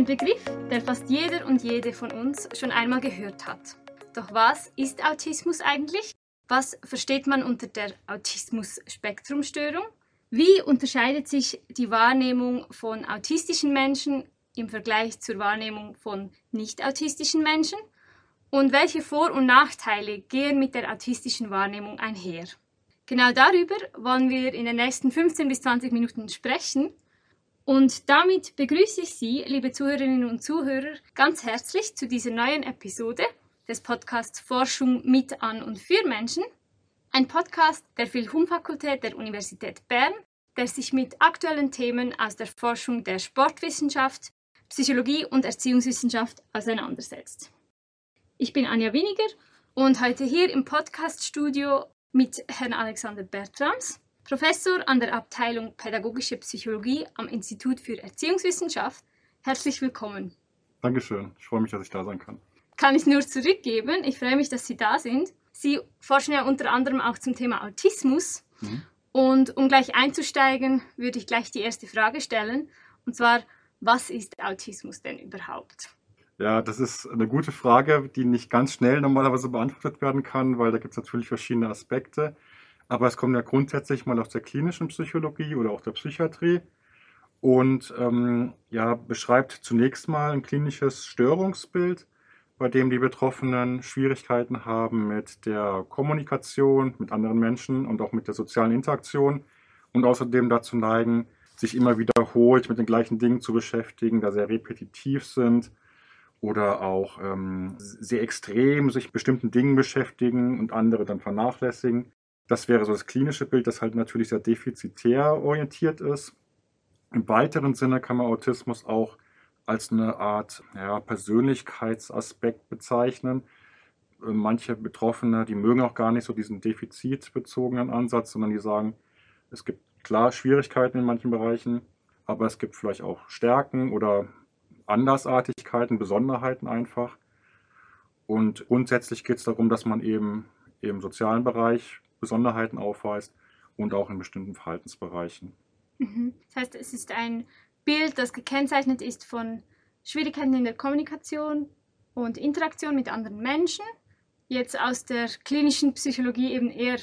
Ein Begriff, der fast jeder und jede von uns schon einmal gehört hat. Doch was ist Autismus eigentlich? Was versteht man unter der Autismus-Spektrumstörung? Wie unterscheidet sich die Wahrnehmung von autistischen Menschen im Vergleich zur Wahrnehmung von nicht-autistischen Menschen? Und welche Vor- und Nachteile gehen mit der autistischen Wahrnehmung einher? Genau darüber wollen wir in den nächsten 15 bis 20 Minuten sprechen. Und damit begrüße ich Sie, liebe Zuhörerinnen und Zuhörer, ganz herzlich zu dieser neuen Episode des Podcasts Forschung mit, an und für Menschen. Ein Podcast der Philhum-Fakultät der Universität Bern, der sich mit aktuellen Themen aus der Forschung der Sportwissenschaft, Psychologie und Erziehungswissenschaft auseinandersetzt. Ich bin Anja Winiger und heute hier im Podcaststudio mit Herrn Alexander Bertrams. Professor an der Abteilung Pädagogische Psychologie am Institut für Erziehungswissenschaft. Herzlich willkommen. Dankeschön. Ich freue mich, dass ich da sein kann. Kann ich nur zurückgeben. Ich freue mich, dass Sie da sind. Sie forschen ja unter anderem auch zum Thema Autismus. Mhm. Und um gleich einzusteigen, würde ich gleich die erste Frage stellen. Und zwar, was ist Autismus denn überhaupt? Ja, das ist eine gute Frage, die nicht ganz schnell normalerweise beantwortet werden kann, weil da gibt es natürlich verschiedene Aspekte. Aber es kommt ja grundsätzlich mal aus der klinischen Psychologie oder auch der Psychiatrie und ähm, ja, beschreibt zunächst mal ein klinisches Störungsbild, bei dem die Betroffenen Schwierigkeiten haben mit der Kommunikation mit anderen Menschen und auch mit der sozialen Interaktion und außerdem dazu neigen, sich immer wiederholt mit den gleichen Dingen zu beschäftigen, da sehr repetitiv sind oder auch ähm, sehr extrem sich bestimmten Dingen beschäftigen und andere dann vernachlässigen. Das wäre so das klinische Bild, das halt natürlich sehr defizitär orientiert ist. Im weiteren Sinne kann man Autismus auch als eine Art ja, Persönlichkeitsaspekt bezeichnen. Äh, manche Betroffene, die mögen auch gar nicht so diesen defizitbezogenen Ansatz, sondern die sagen, es gibt klar Schwierigkeiten in manchen Bereichen, aber es gibt vielleicht auch Stärken oder Andersartigkeiten, Besonderheiten einfach. Und grundsätzlich geht es darum, dass man eben im sozialen Bereich Besonderheiten aufweist und auch in bestimmten Verhaltensbereichen. Mhm. Das heißt, es ist ein Bild, das gekennzeichnet ist von Schwierigkeiten in der Kommunikation und Interaktion mit anderen Menschen. Jetzt aus der klinischen Psychologie eben eher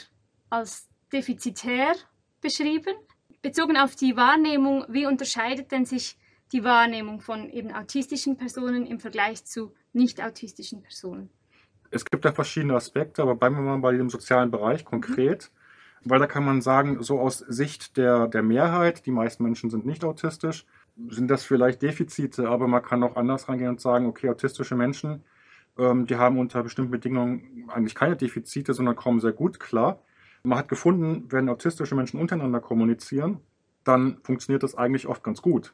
als defizitär beschrieben. Bezogen auf die Wahrnehmung, wie unterscheidet denn sich die Wahrnehmung von eben autistischen Personen im Vergleich zu nicht autistischen Personen? Es gibt da verschiedene Aspekte, aber bleiben wir mal bei dem sozialen Bereich konkret. Mhm. Weil da kann man sagen, so aus Sicht der, der Mehrheit, die meisten Menschen sind nicht autistisch, sind das vielleicht Defizite, aber man kann auch anders rangehen und sagen, okay, autistische Menschen, ähm, die haben unter bestimmten Bedingungen eigentlich keine Defizite, sondern kommen sehr gut klar. Man hat gefunden, wenn autistische Menschen untereinander kommunizieren, dann funktioniert das eigentlich oft ganz gut.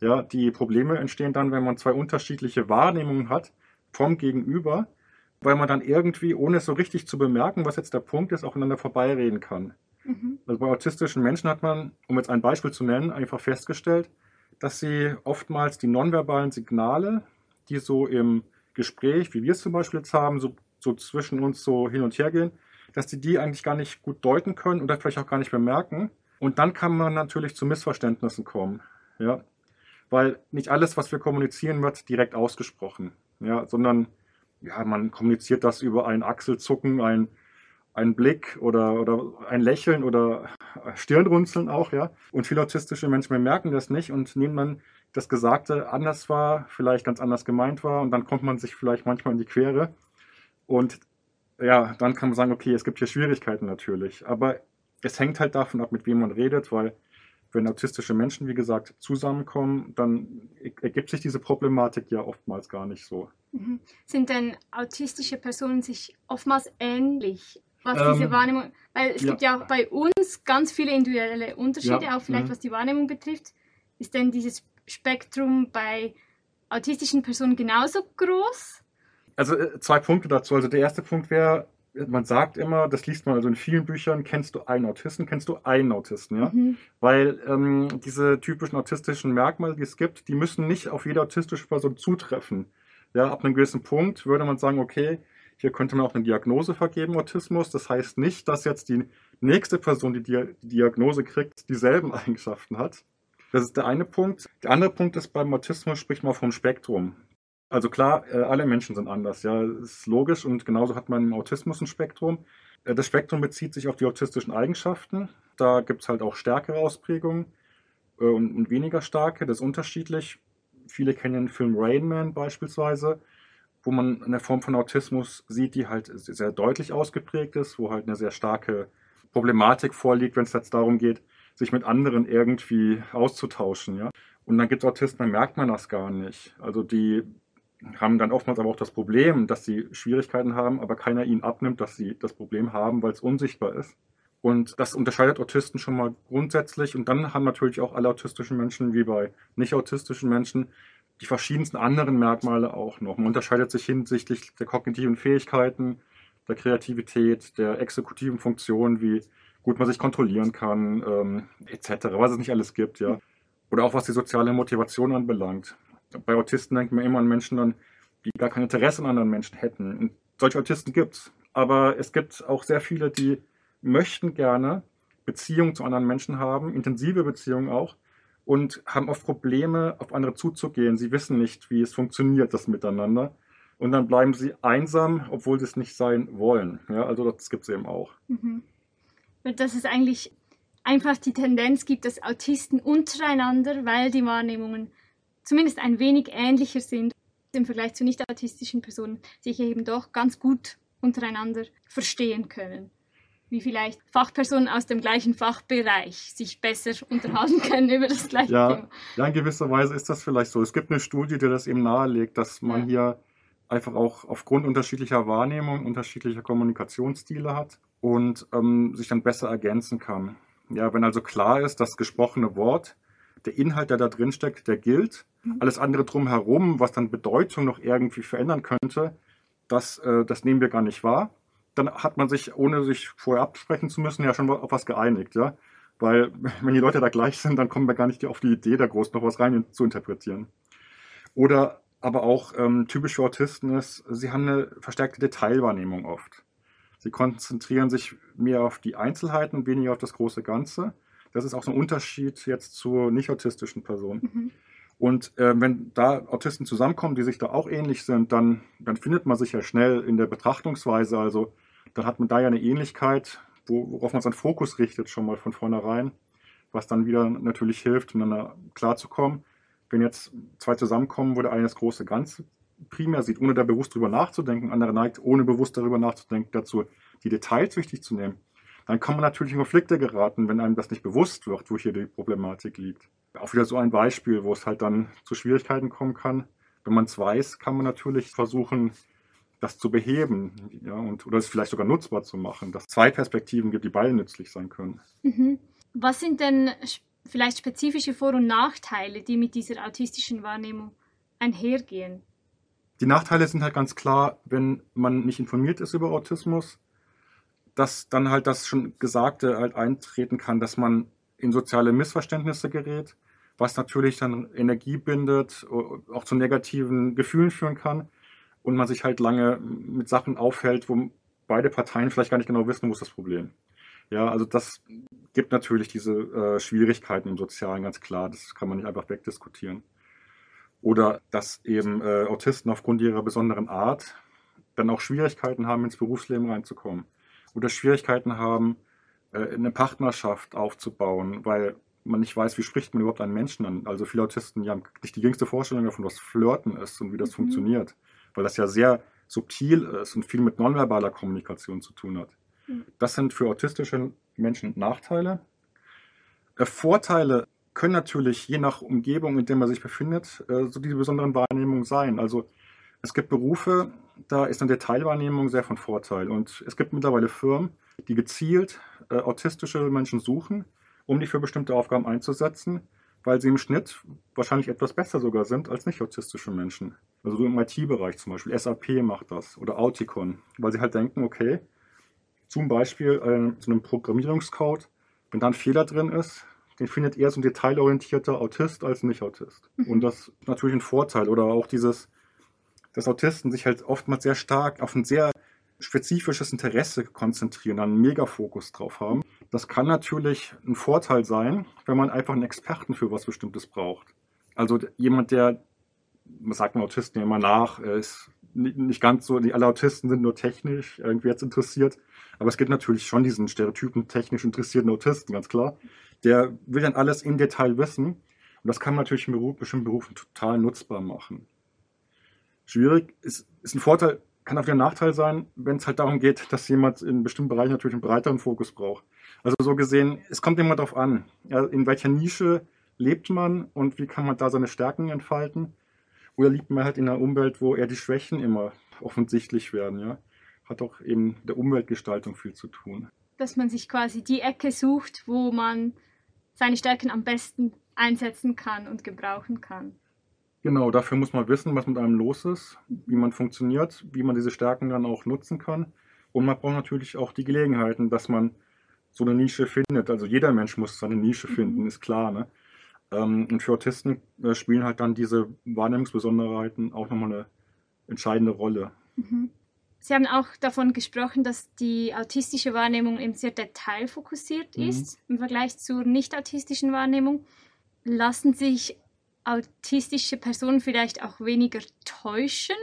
Ja, die Probleme entstehen dann, wenn man zwei unterschiedliche Wahrnehmungen hat vom Gegenüber weil man dann irgendwie, ohne es so richtig zu bemerken, was jetzt der Punkt ist, auch ineinander vorbeireden kann. Mhm. Also bei autistischen Menschen hat man, um jetzt ein Beispiel zu nennen, einfach festgestellt, dass sie oftmals die nonverbalen Signale, die so im Gespräch, wie wir es zum Beispiel jetzt haben, so, so zwischen uns so hin und her gehen, dass die die eigentlich gar nicht gut deuten können oder vielleicht auch gar nicht bemerken. Und dann kann man natürlich zu Missverständnissen kommen. Ja? Weil nicht alles, was wir kommunizieren, wird direkt ausgesprochen. Ja? Sondern ja, man kommuniziert das über ein Achselzucken, ein, ein Blick oder, oder ein Lächeln oder Stirnrunzeln auch, ja. Und viele autistische Menschen bemerken das nicht und nehmen dann das Gesagte anders war, vielleicht ganz anders gemeint war und dann kommt man sich vielleicht manchmal in die Quere. Und ja, dann kann man sagen, okay, es gibt hier Schwierigkeiten natürlich. Aber es hängt halt davon ab, mit wem man redet, weil wenn autistische Menschen, wie gesagt, zusammenkommen, dann ergibt sich diese Problematik ja oftmals gar nicht so. Mhm. Sind denn autistische Personen sich oftmals ähnlich, was ähm, diese Wahrnehmung, weil es ja. gibt ja auch bei uns ganz viele individuelle Unterschiede, ja. auch vielleicht mhm. was die Wahrnehmung betrifft. Ist denn dieses Spektrum bei autistischen Personen genauso groß? Also äh, zwei Punkte dazu. Also der erste Punkt wäre, man sagt immer, das liest man also in vielen Büchern, kennst du einen Autisten, kennst du einen Autisten, ja? Mhm. Weil ähm, diese typischen autistischen Merkmale, die es gibt, die müssen nicht auf jede autistische Person zutreffen. Ja, ab einem gewissen Punkt würde man sagen, okay, hier könnte man auch eine Diagnose vergeben, Autismus. Das heißt nicht, dass jetzt die nächste Person, die die Diagnose kriegt, dieselben Eigenschaften hat. Das ist der eine Punkt. Der andere Punkt ist, beim Autismus spricht man vom Spektrum. Also klar, äh, alle Menschen sind anders, ja, ist logisch und genauso hat man im Autismus ein Spektrum. Äh, das Spektrum bezieht sich auf die autistischen Eigenschaften. Da gibt es halt auch stärkere Ausprägungen äh, und weniger starke, das ist unterschiedlich. Viele kennen den Film Rain Man beispielsweise, wo man eine Form von Autismus sieht, die halt sehr deutlich ausgeprägt ist, wo halt eine sehr starke Problematik vorliegt, wenn es jetzt darum geht, sich mit anderen irgendwie auszutauschen. Ja? Und dann gibt es Autisten, da merkt man das gar nicht. Also die haben dann oftmals aber auch das Problem, dass sie Schwierigkeiten haben, aber keiner ihnen abnimmt, dass sie das Problem haben, weil es unsichtbar ist. Und das unterscheidet Autisten schon mal grundsätzlich. Und dann haben natürlich auch alle autistischen Menschen, wie bei nicht autistischen Menschen, die verschiedensten anderen Merkmale auch noch. Man unterscheidet sich hinsichtlich der kognitiven Fähigkeiten, der Kreativität, der exekutiven Funktionen, wie gut man sich kontrollieren kann, ähm, etc., was es nicht alles gibt, ja. Oder auch was die soziale Motivation anbelangt. Bei Autisten denkt man immer an Menschen an, die gar kein Interesse an anderen Menschen hätten. Und solche Autisten gibt es. Aber es gibt auch sehr viele, die möchten gerne Beziehungen zu anderen Menschen haben, intensive Beziehungen auch, und haben oft Probleme, auf andere zuzugehen. Sie wissen nicht, wie es funktioniert, das Miteinander. Und dann bleiben sie einsam, obwohl sie es nicht sein wollen. Ja, also das gibt es eben auch. Mhm. Dass es eigentlich einfach die Tendenz gibt, dass Autisten untereinander, weil die Wahrnehmungen zumindest ein wenig ähnlicher sind im Vergleich zu nicht-autistischen Personen, sich eben doch ganz gut untereinander verstehen können. Wie vielleicht Fachpersonen aus dem gleichen Fachbereich sich besser unterhalten können über das gleiche ja, Thema. Ja, in gewisser Weise ist das vielleicht so. Es gibt eine Studie, die das eben nahelegt, dass man ja. hier einfach auch aufgrund unterschiedlicher Wahrnehmungen, unterschiedlicher Kommunikationsstile hat und ähm, sich dann besser ergänzen kann. Ja, wenn also klar ist, das gesprochene Wort der Inhalt, der da drin steckt, der gilt. Mhm. Alles andere drumherum, was dann Bedeutung noch irgendwie verändern könnte, das, äh, das nehmen wir gar nicht wahr. Dann hat man sich, ohne sich vorher absprechen zu müssen, ja schon auf was geeinigt, ja. Weil, wenn die Leute da gleich sind, dann kommen wir gar nicht auf die Idee, da groß noch was rein zu interpretieren. Oder aber auch ähm, typisch für Autisten ist, sie haben eine verstärkte Detailwahrnehmung oft. Sie konzentrieren sich mehr auf die Einzelheiten und weniger auf das große Ganze. Das ist auch so ein Unterschied jetzt zu nicht-autistischen Personen. Mhm. Und äh, wenn da Autisten zusammenkommen, die sich da auch ähnlich sind, dann, dann findet man sich ja schnell in der Betrachtungsweise. Also dann hat man da ja eine Ähnlichkeit, worauf man seinen Fokus richtet, schon mal von vornherein, was dann wieder natürlich hilft, miteinander klarzukommen. Wenn jetzt zwei zusammenkommen, wo der eine das große Ganze primär sieht, ohne da bewusst drüber nachzudenken, andere neigt, ohne bewusst darüber nachzudenken, dazu die Details wichtig zu nehmen dann kann man natürlich in Konflikte geraten, wenn einem das nicht bewusst wird, wo hier die Problematik liegt. Auch wieder so ein Beispiel, wo es halt dann zu Schwierigkeiten kommen kann. Wenn man es weiß, kann man natürlich versuchen, das zu beheben ja, und, oder es vielleicht sogar nutzbar zu machen, dass es zwei Perspektiven gibt, die beide nützlich sein können. Mhm. Was sind denn vielleicht spezifische Vor- und Nachteile, die mit dieser autistischen Wahrnehmung einhergehen? Die Nachteile sind halt ganz klar, wenn man nicht informiert ist über Autismus, dass dann halt das schon Gesagte halt eintreten kann, dass man in soziale Missverständnisse gerät, was natürlich dann Energie bindet, auch zu negativen Gefühlen führen kann und man sich halt lange mit Sachen aufhält, wo beide Parteien vielleicht gar nicht genau wissen, wo ist das Problem. Ja, also das gibt natürlich diese äh, Schwierigkeiten im Sozialen, ganz klar. Das kann man nicht einfach wegdiskutieren. Oder dass eben äh, Autisten aufgrund ihrer besonderen Art dann auch Schwierigkeiten haben, ins Berufsleben reinzukommen oder Schwierigkeiten haben, äh, eine Partnerschaft aufzubauen, weil man nicht weiß, wie spricht man überhaupt einen Menschen an. Also viele Autisten die haben nicht die geringste Vorstellung davon, was Flirten ist und wie das mhm. funktioniert, weil das ja sehr subtil ist und viel mit nonverbaler Kommunikation zu tun hat. Mhm. Das sind für autistische Menschen Nachteile. Äh, Vorteile können natürlich je nach Umgebung, in der man sich befindet, äh, so diese besonderen Wahrnehmungen sein. Also es gibt Berufe, da ist eine Detailwahrnehmung sehr von Vorteil. Und es gibt mittlerweile Firmen, die gezielt äh, autistische Menschen suchen, um die für bestimmte Aufgaben einzusetzen, weil sie im Schnitt wahrscheinlich etwas besser sogar sind als nicht autistische Menschen. Also so im IT-Bereich zum Beispiel. SAP macht das oder Auticon, weil sie halt denken, okay, zum Beispiel äh, so einem Programmierungscode, wenn da ein Fehler drin ist, den findet eher so ein detailorientierter Autist als Nicht-Autist. Mhm. Und das ist natürlich ein Vorteil. Oder auch dieses, dass Autisten sich halt oftmals sehr stark auf ein sehr spezifisches Interesse konzentrieren, einen Megafokus drauf haben. Das kann natürlich ein Vorteil sein, wenn man einfach einen Experten für was Bestimmtes braucht. Also jemand, der, man sagt man Autisten ja immer nach, ist nicht ganz so, alle Autisten sind nur technisch irgendwie jetzt interessiert. Aber es gibt natürlich schon diesen Stereotypen technisch interessierten Autisten, ganz klar. Der will dann alles im Detail wissen. Und das kann man natürlich in Beruf, bestimmten Berufen total nutzbar machen. Schwierig ist, ist ein Vorteil, kann auch ein Nachteil sein, wenn es halt darum geht, dass jemand in bestimmten Bereichen natürlich einen breiteren Fokus braucht. Also so gesehen, es kommt immer darauf an, ja, in welcher Nische lebt man und wie kann man da seine Stärken entfalten. Oder lebt man halt in einer Umwelt, wo eher die Schwächen immer offensichtlich werden, ja. Hat auch eben der Umweltgestaltung viel zu tun. Dass man sich quasi die Ecke sucht, wo man seine Stärken am besten einsetzen kann und gebrauchen kann. Genau, dafür muss man wissen, was mit einem los ist, wie man funktioniert, wie man diese Stärken dann auch nutzen kann. Und man braucht natürlich auch die Gelegenheiten, dass man so eine Nische findet. Also jeder Mensch muss seine Nische mhm. finden, mhm. ist klar. Ne? Ähm, und für Autisten äh, spielen halt dann diese Wahrnehmungsbesonderheiten auch nochmal eine entscheidende Rolle. Mhm. Sie haben auch davon gesprochen, dass die autistische Wahrnehmung eben sehr detailfokussiert mhm. ist im Vergleich zur nicht-autistischen Wahrnehmung. Lassen sich autistische Personen vielleicht auch weniger täuschen?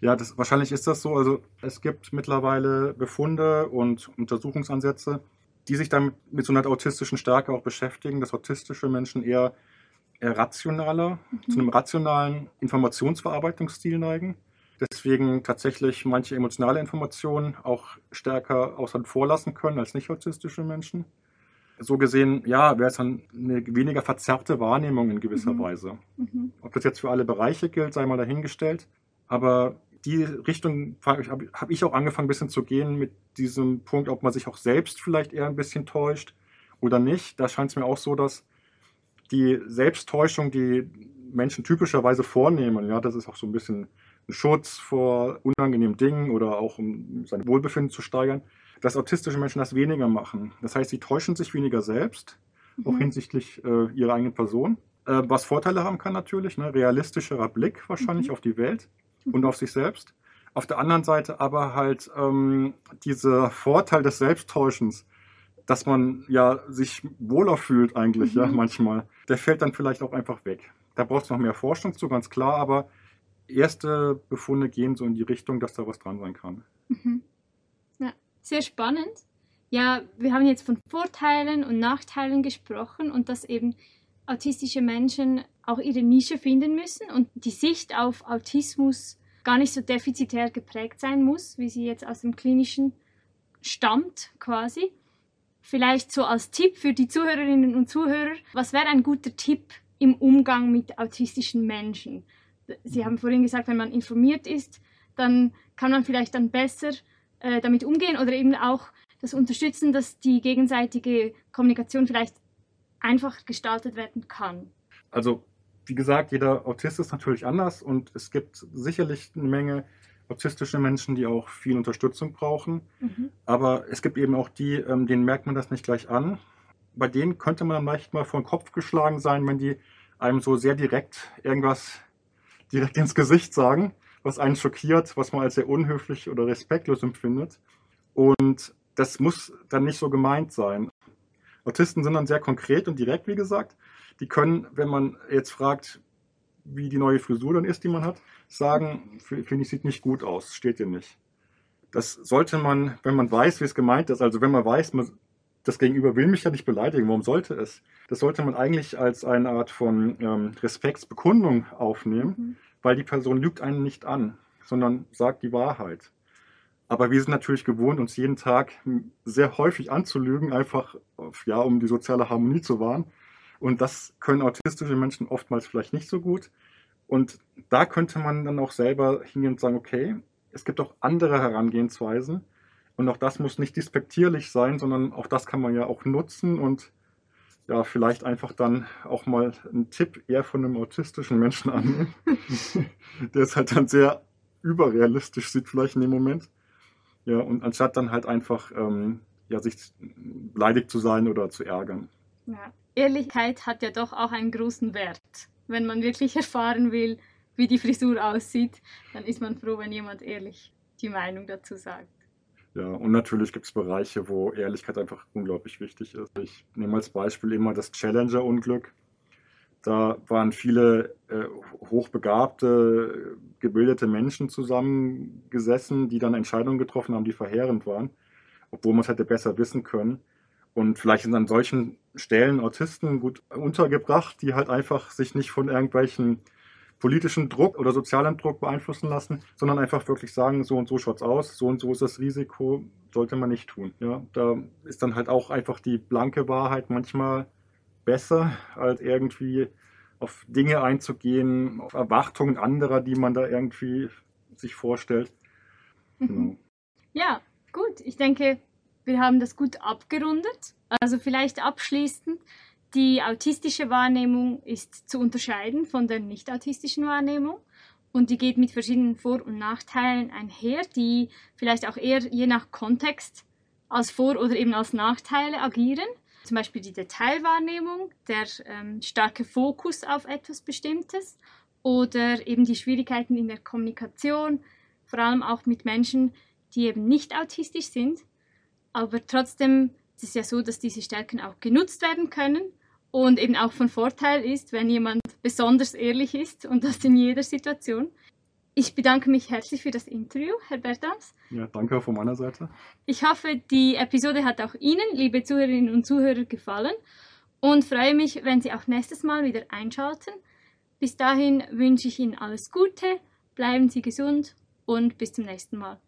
Ja, das, wahrscheinlich ist das so. Also es gibt mittlerweile Befunde und Untersuchungsansätze, die sich dann mit so einer autistischen Stärke auch beschäftigen, dass autistische Menschen eher, eher rationaler, mhm. zu einem rationalen Informationsverarbeitungsstil neigen. Deswegen tatsächlich manche emotionale Informationen auch stärker außer vorlassen können als nicht autistische Menschen so gesehen, ja, wäre es dann eine weniger verzerrte Wahrnehmung in gewisser mhm. Weise. Mhm. Ob das jetzt für alle Bereiche gilt, sei mal dahingestellt. Aber die Richtung habe hab ich auch angefangen, ein bisschen zu gehen mit diesem Punkt, ob man sich auch selbst vielleicht eher ein bisschen täuscht oder nicht. Da scheint es mir auch so, dass die Selbsttäuschung, die Menschen typischerweise vornehmen, ja, das ist auch so ein bisschen ein Schutz vor unangenehmen Dingen oder auch um sein Wohlbefinden zu steigern, dass autistische Menschen das weniger machen. Das heißt, sie täuschen sich weniger selbst, mhm. auch hinsichtlich äh, ihrer eigenen Person. Äh, was Vorteile haben kann natürlich, ne? realistischerer Blick wahrscheinlich mhm. auf die Welt mhm. und auf sich selbst. Auf der anderen Seite aber halt ähm, dieser Vorteil des Selbsttäuschens, dass man ja sich wohler fühlt eigentlich, ja, mhm. manchmal, der fällt dann vielleicht auch einfach weg. Da braucht es noch mehr Forschung zu, ganz klar, aber erste Befunde gehen so in die Richtung, dass da was dran sein kann. Mhm sehr spannend. Ja, wir haben jetzt von Vorteilen und Nachteilen gesprochen und dass eben autistische Menschen auch ihre Nische finden müssen und die Sicht auf Autismus gar nicht so defizitär geprägt sein muss, wie sie jetzt aus dem klinischen stammt quasi. Vielleicht so als Tipp für die Zuhörerinnen und Zuhörer, was wäre ein guter Tipp im Umgang mit autistischen Menschen? Sie haben vorhin gesagt, wenn man informiert ist, dann kann man vielleicht dann besser äh, damit umgehen oder eben auch das Unterstützen, dass die gegenseitige Kommunikation vielleicht einfach gestaltet werden kann. Also, wie gesagt, jeder Autist ist natürlich anders und es gibt sicherlich eine Menge autistische Menschen, die auch viel Unterstützung brauchen. Mhm. Aber es gibt eben auch die, ähm, denen merkt man das nicht gleich an. Bei denen könnte man leicht mal vor den Kopf geschlagen sein, wenn die einem so sehr direkt irgendwas direkt ins Gesicht sagen was einen schockiert, was man als sehr unhöflich oder respektlos empfindet. Und das muss dann nicht so gemeint sein. Autisten sind dann sehr konkret und direkt, wie gesagt. Die können, wenn man jetzt fragt, wie die neue Frisur dann ist, die man hat, sagen, finde ich, sieht nicht gut aus, steht dir nicht. Das sollte man, wenn man weiß, wie es gemeint ist, also wenn man weiß, man, das Gegenüber will mich ja nicht beleidigen, warum sollte es? Das sollte man eigentlich als eine Art von ähm, Respektsbekundung aufnehmen. Mhm weil die Person lügt einen nicht an, sondern sagt die Wahrheit. Aber wir sind natürlich gewohnt, uns jeden Tag sehr häufig anzulügen, einfach ja, um die soziale Harmonie zu wahren. Und das können autistische Menschen oftmals vielleicht nicht so gut. Und da könnte man dann auch selber hingehen und sagen, okay, es gibt auch andere Herangehensweisen. Und auch das muss nicht despektierlich sein, sondern auch das kann man ja auch nutzen und ja, vielleicht einfach dann auch mal einen Tipp eher von einem autistischen Menschen annehmen, der es halt dann sehr überrealistisch sieht, vielleicht in dem Moment. Ja, und anstatt dann halt einfach ähm, ja, sich beleidigt zu sein oder zu ärgern. Ja. Ehrlichkeit hat ja doch auch einen großen Wert. Wenn man wirklich erfahren will, wie die Frisur aussieht, dann ist man froh, wenn jemand ehrlich die Meinung dazu sagt. Ja, und natürlich gibt es Bereiche, wo Ehrlichkeit einfach unglaublich wichtig ist. Ich nehme als Beispiel immer das Challenger-Unglück. Da waren viele äh, hochbegabte, gebildete Menschen zusammengesessen, die dann Entscheidungen getroffen haben, die verheerend waren, obwohl man es hätte besser wissen können. Und vielleicht sind an solchen Stellen Autisten gut untergebracht, die halt einfach sich nicht von irgendwelchen politischen Druck oder sozialen Druck beeinflussen lassen, sondern einfach wirklich sagen, so und so schaut es aus, so und so ist das Risiko, sollte man nicht tun. Ja, da ist dann halt auch einfach die blanke Wahrheit manchmal besser, als irgendwie auf Dinge einzugehen, auf Erwartungen anderer, die man da irgendwie sich vorstellt. Mhm. Genau. Ja, gut. Ich denke, wir haben das gut abgerundet. Also vielleicht abschließend die autistische Wahrnehmung ist zu unterscheiden von der nicht-autistischen Wahrnehmung und die geht mit verschiedenen Vor- und Nachteilen einher, die vielleicht auch eher je nach Kontext als Vor- oder eben als Nachteile agieren. Zum Beispiel die Detailwahrnehmung, der ähm, starke Fokus auf etwas Bestimmtes oder eben die Schwierigkeiten in der Kommunikation, vor allem auch mit Menschen, die eben nicht autistisch sind. Aber trotzdem ist es ja so, dass diese Stärken auch genutzt werden können und eben auch von Vorteil ist, wenn jemand besonders ehrlich ist und das in jeder Situation. Ich bedanke mich herzlich für das Interview, Herr Bertams. Ja, danke von meiner Seite. Ich hoffe, die Episode hat auch Ihnen, liebe Zuhörerinnen und Zuhörer, gefallen und freue mich, wenn Sie auch nächstes Mal wieder einschalten. Bis dahin wünsche ich Ihnen alles Gute, bleiben Sie gesund und bis zum nächsten Mal.